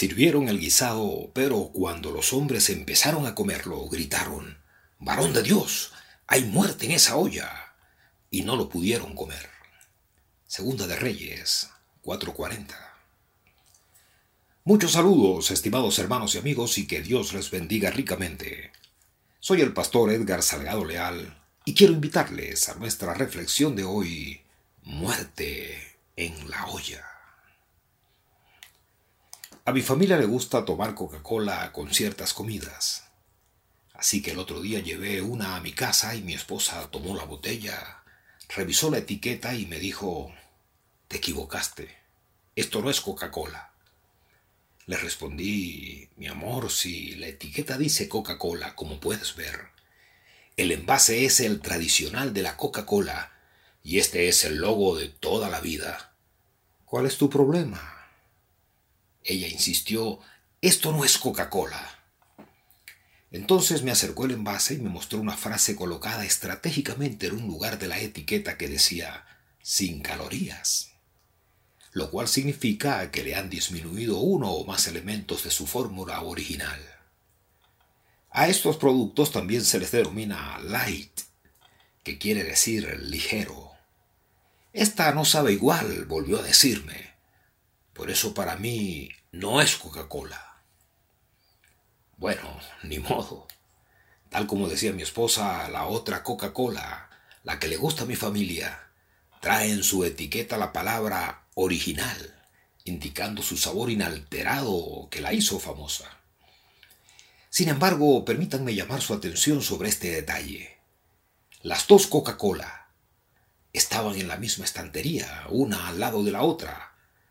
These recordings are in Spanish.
Sirvieron el guisado, pero cuando los hombres empezaron a comerlo, gritaron, Varón de Dios, hay muerte en esa olla. Y no lo pudieron comer. Segunda de Reyes, 440. Muchos saludos, estimados hermanos y amigos, y que Dios les bendiga ricamente. Soy el pastor Edgar Salgado Leal y quiero invitarles a nuestra reflexión de hoy, muerte en la olla. A mi familia le gusta tomar Coca-Cola con ciertas comidas. Así que el otro día llevé una a mi casa y mi esposa tomó la botella, revisó la etiqueta y me dijo, te equivocaste, esto no es Coca-Cola. Le respondí, mi amor, si la etiqueta dice Coca-Cola, como puedes ver, el envase es el tradicional de la Coca-Cola y este es el logo de toda la vida. ¿Cuál es tu problema? Ella insistió, esto no es Coca-Cola. Entonces me acercó el envase y me mostró una frase colocada estratégicamente en un lugar de la etiqueta que decía sin calorías, lo cual significa que le han disminuido uno o más elementos de su fórmula original. A estos productos también se les denomina light, que quiere decir ligero. Esta no sabe igual, volvió a decirme. Por eso para mí no es Coca-Cola. Bueno, ni modo. Tal como decía mi esposa, la otra Coca-Cola, la que le gusta a mi familia, trae en su etiqueta la palabra original, indicando su sabor inalterado que la hizo famosa. Sin embargo, permítanme llamar su atención sobre este detalle. Las dos Coca-Cola estaban en la misma estantería, una al lado de la otra,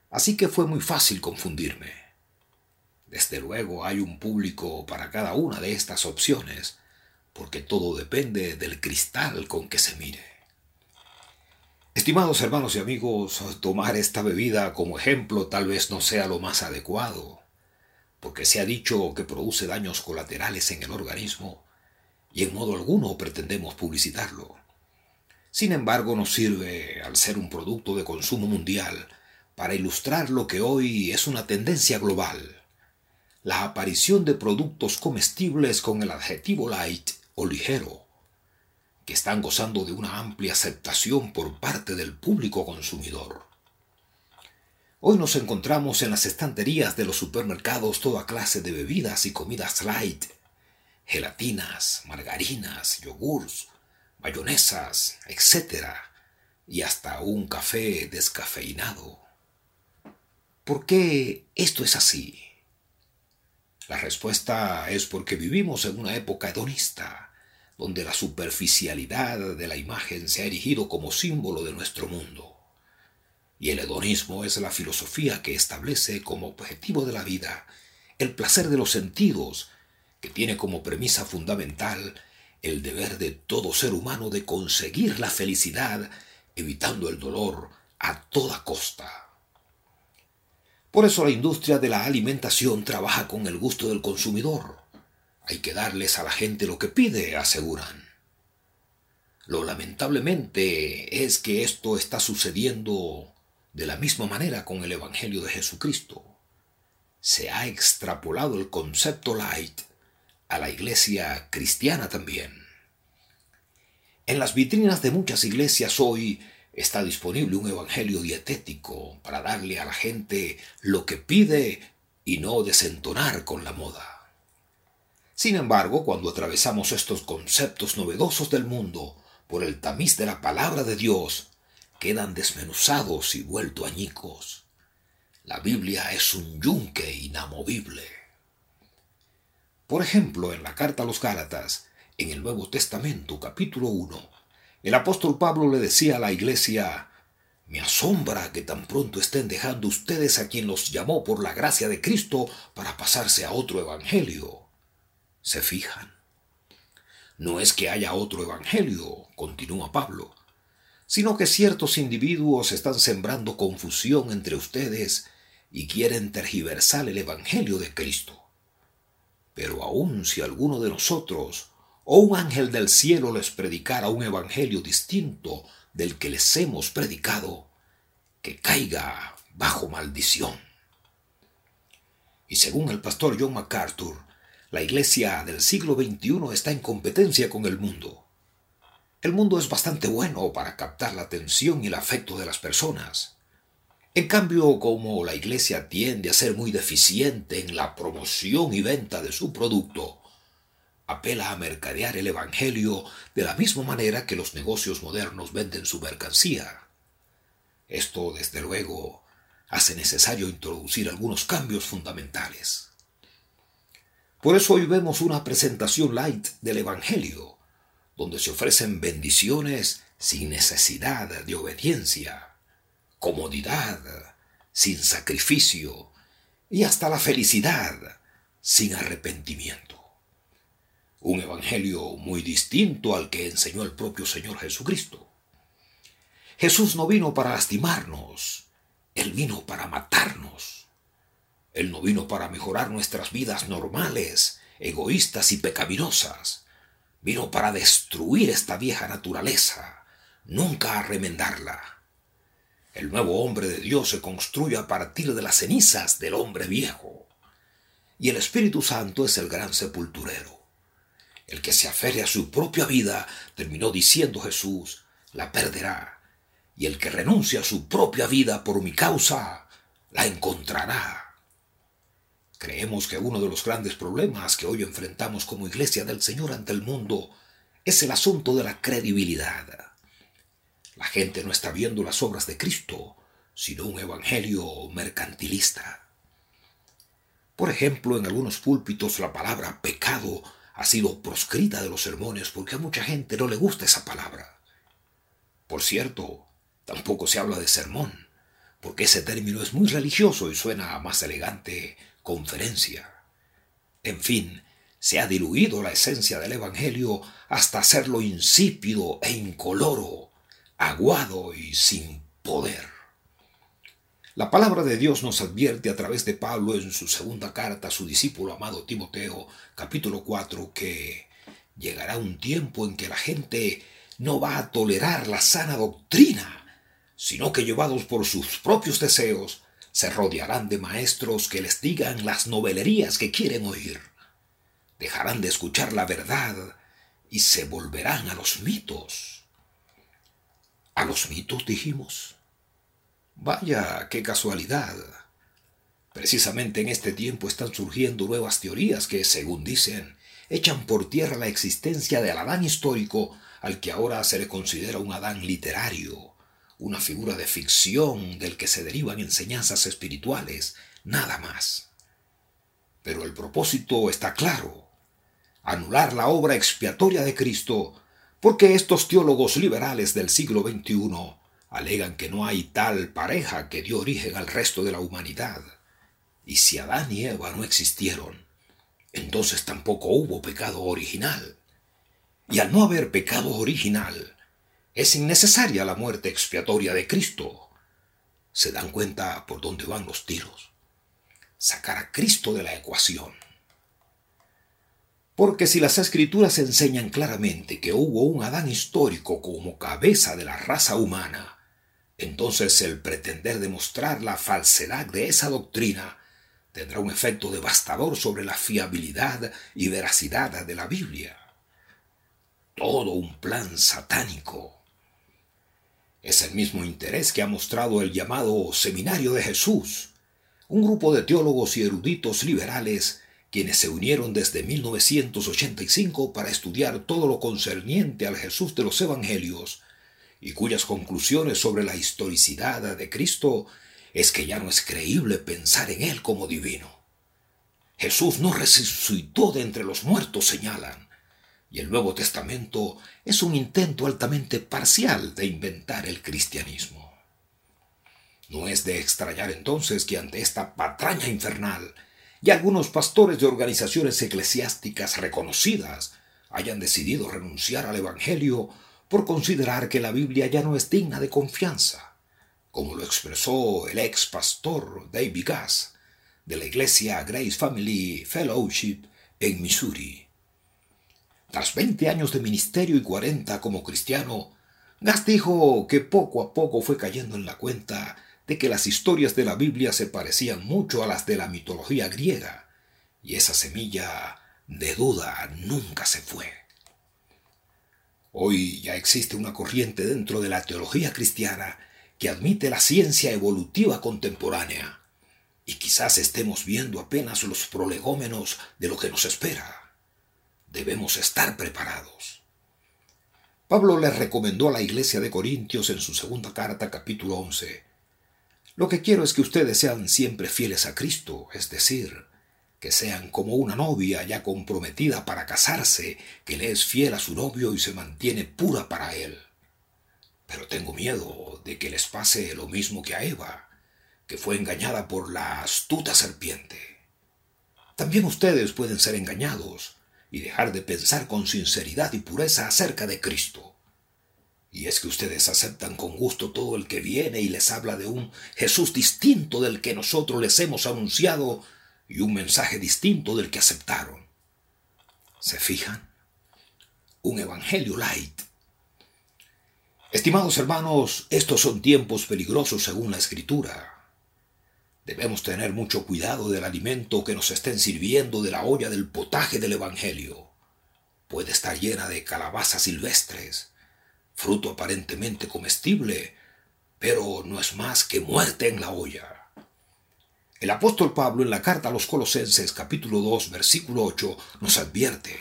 Así que fue muy fácil confundirme. Desde luego hay un público para cada una de estas opciones, porque todo depende del cristal con que se mire. Estimados hermanos y amigos, tomar esta bebida como ejemplo tal vez no sea lo más adecuado, porque se ha dicho que produce daños colaterales en el organismo y en modo alguno pretendemos publicitarlo. Sin embargo, nos sirve, al ser un producto de consumo mundial, para ilustrar lo que hoy es una tendencia global, la aparición de productos comestibles con el adjetivo light o ligero, que están gozando de una amplia aceptación por parte del público consumidor. Hoy nos encontramos en las estanterías de los supermercados toda clase de bebidas y comidas light, gelatinas, margarinas, yogurts, mayonesas, etc., y hasta un café descafeinado. ¿Por qué esto es así? La respuesta es porque vivimos en una época hedonista, donde la superficialidad de la imagen se ha erigido como símbolo de nuestro mundo. Y el hedonismo es la filosofía que establece como objetivo de la vida el placer de los sentidos, que tiene como premisa fundamental el deber de todo ser humano de conseguir la felicidad, evitando el dolor a toda costa. Por eso la industria de la alimentación trabaja con el gusto del consumidor. Hay que darles a la gente lo que pide, aseguran. Lo lamentablemente es que esto está sucediendo de la misma manera con el Evangelio de Jesucristo. Se ha extrapolado el concepto light a la iglesia cristiana también. En las vitrinas de muchas iglesias hoy está disponible un evangelio dietético para darle a la gente lo que pide y no desentonar con la moda. Sin embargo, cuando atravesamos estos conceptos novedosos del mundo por el tamiz de la palabra de Dios, quedan desmenuzados y vuelto añicos. La Biblia es un yunque inamovible. Por ejemplo, en la carta a los Gálatas, en el Nuevo Testamento, capítulo 1, el apóstol Pablo le decía a la iglesia, me asombra que tan pronto estén dejando ustedes a quien los llamó por la gracia de Cristo para pasarse a otro evangelio. ¿Se fijan? No es que haya otro evangelio, continúa Pablo, sino que ciertos individuos están sembrando confusión entre ustedes y quieren tergiversar el evangelio de Cristo. Pero aun si alguno de nosotros o un ángel del cielo les predicara un evangelio distinto del que les hemos predicado, que caiga bajo maldición. Y según el pastor John MacArthur, la iglesia del siglo XXI está en competencia con el mundo. El mundo es bastante bueno para captar la atención y el afecto de las personas. En cambio, como la iglesia tiende a ser muy deficiente en la promoción y venta de su producto, apela a mercadear el Evangelio de la misma manera que los negocios modernos venden su mercancía. Esto, desde luego, hace necesario introducir algunos cambios fundamentales. Por eso hoy vemos una presentación light del Evangelio, donde se ofrecen bendiciones sin necesidad de obediencia, comodidad sin sacrificio y hasta la felicidad sin arrepentimiento. Un evangelio muy distinto al que enseñó el propio Señor Jesucristo. Jesús no vino para lastimarnos, Él vino para matarnos. Él no vino para mejorar nuestras vidas normales, egoístas y pecaminosas Vino para destruir esta vieja naturaleza, nunca a remendarla. El nuevo hombre de Dios se construye a partir de las cenizas del hombre viejo. Y el Espíritu Santo es el gran sepulturero. El que se aferre a su propia vida, terminó diciendo Jesús, la perderá. Y el que renuncia a su propia vida por mi causa, la encontrará. Creemos que uno de los grandes problemas que hoy enfrentamos como iglesia del Señor ante el mundo es el asunto de la credibilidad. La gente no está viendo las obras de Cristo, sino un evangelio mercantilista. Por ejemplo, en algunos púlpitos la palabra pecado ha sido proscrita de los sermones porque a mucha gente no le gusta esa palabra. Por cierto, tampoco se habla de sermón, porque ese término es muy religioso y suena más elegante conferencia. En fin, se ha diluido la esencia del Evangelio hasta hacerlo insípido e incoloro, aguado y sin poder. La palabra de Dios nos advierte a través de Pablo en su segunda carta a su discípulo amado Timoteo, capítulo 4, que llegará un tiempo en que la gente no va a tolerar la sana doctrina, sino que llevados por sus propios deseos, se rodearán de maestros que les digan las novelerías que quieren oír. Dejarán de escuchar la verdad y se volverán a los mitos. ¿A los mitos dijimos? Vaya, qué casualidad. Precisamente en este tiempo están surgiendo nuevas teorías que, según dicen, echan por tierra la existencia del Adán histórico al que ahora se le considera un Adán literario una figura de ficción del que se derivan enseñanzas espirituales, nada más. Pero el propósito está claro, anular la obra expiatoria de Cristo, porque estos teólogos liberales del siglo XXI alegan que no hay tal pareja que dio origen al resto de la humanidad. Y si Adán y Eva no existieron, entonces tampoco hubo pecado original. Y al no haber pecado original, es innecesaria la muerte expiatoria de Cristo. ¿Se dan cuenta por dónde van los tiros? Sacar a Cristo de la ecuación. Porque si las escrituras enseñan claramente que hubo un Adán histórico como cabeza de la raza humana, entonces el pretender demostrar la falsedad de esa doctrina tendrá un efecto devastador sobre la fiabilidad y veracidad de la Biblia. Todo un plan satánico es el mismo interés que ha mostrado el llamado Seminario de Jesús, un grupo de teólogos y eruditos liberales quienes se unieron desde 1985 para estudiar todo lo concerniente al Jesús de los Evangelios y cuyas conclusiones sobre la historicidad de Cristo es que ya no es creíble pensar en Él como divino. Jesús no resucitó de entre los muertos, señalan, y el Nuevo Testamento es un intento altamente parcial de inventar el cristianismo. No es de extrañar entonces que ante esta patraña infernal y algunos pastores de organizaciones eclesiásticas reconocidas hayan decidido renunciar al Evangelio por considerar que la Biblia ya no es digna de confianza, como lo expresó el ex pastor David Gass de la iglesia Grace Family Fellowship en Missouri. Tras 20 años de ministerio y 40 como cristiano, Gas dijo que poco a poco fue cayendo en la cuenta de que las historias de la Biblia se parecían mucho a las de la mitología griega, y esa semilla de duda nunca se fue. Hoy ya existe una corriente dentro de la teología cristiana que admite la ciencia evolutiva contemporánea, y quizás estemos viendo apenas los prolegómenos de lo que nos espera. Debemos estar preparados. Pablo les recomendó a la iglesia de Corintios en su segunda carta capítulo 11, Lo que quiero es que ustedes sean siempre fieles a Cristo, es decir, que sean como una novia ya comprometida para casarse, que le es fiel a su novio y se mantiene pura para él. Pero tengo miedo de que les pase lo mismo que a Eva, que fue engañada por la astuta serpiente. También ustedes pueden ser engañados y dejar de pensar con sinceridad y pureza acerca de Cristo. Y es que ustedes aceptan con gusto todo el que viene y les habla de un Jesús distinto del que nosotros les hemos anunciado y un mensaje distinto del que aceptaron. ¿Se fijan? Un evangelio light. Estimados hermanos, estos son tiempos peligrosos según la escritura. Debemos tener mucho cuidado del alimento que nos estén sirviendo de la olla del potaje del Evangelio. Puede estar llena de calabazas silvestres, fruto aparentemente comestible, pero no es más que muerte en la olla. El apóstol Pablo en la carta a los Colosenses capítulo 2 versículo 8 nos advierte,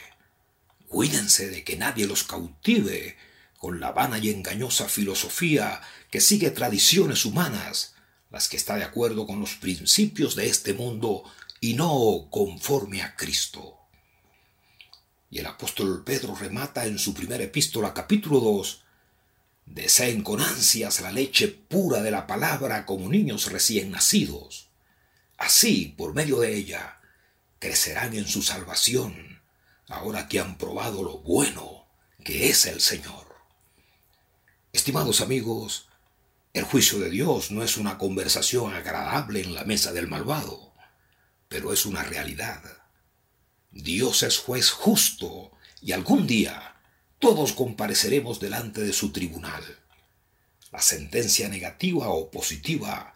cuídense de que nadie los cautive con la vana y engañosa filosofía que sigue tradiciones humanas, las que está de acuerdo con los principios de este mundo y no conforme a Cristo. Y el apóstol Pedro remata en su primera epístola capítulo 2, deseen con ansias la leche pura de la palabra como niños recién nacidos. Así, por medio de ella, crecerán en su salvación, ahora que han probado lo bueno que es el Señor. Estimados amigos, el juicio de Dios no es una conversación agradable en la mesa del malvado, pero es una realidad. Dios es juez justo y algún día todos compareceremos delante de su tribunal. La sentencia negativa o positiva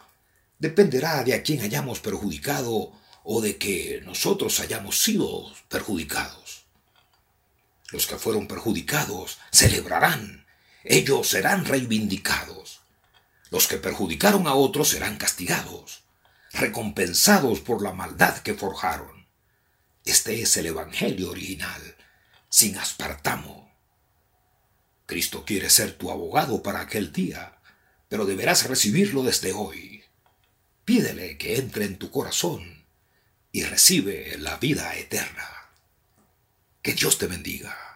dependerá de a quién hayamos perjudicado o de que nosotros hayamos sido perjudicados. Los que fueron perjudicados celebrarán, ellos serán reivindicados. Los que perjudicaron a otros serán castigados, recompensados por la maldad que forjaron. Este es el Evangelio original, sin aspartamo. Cristo quiere ser tu abogado para aquel día, pero deberás recibirlo desde hoy. Pídele que entre en tu corazón y recibe la vida eterna. Que Dios te bendiga.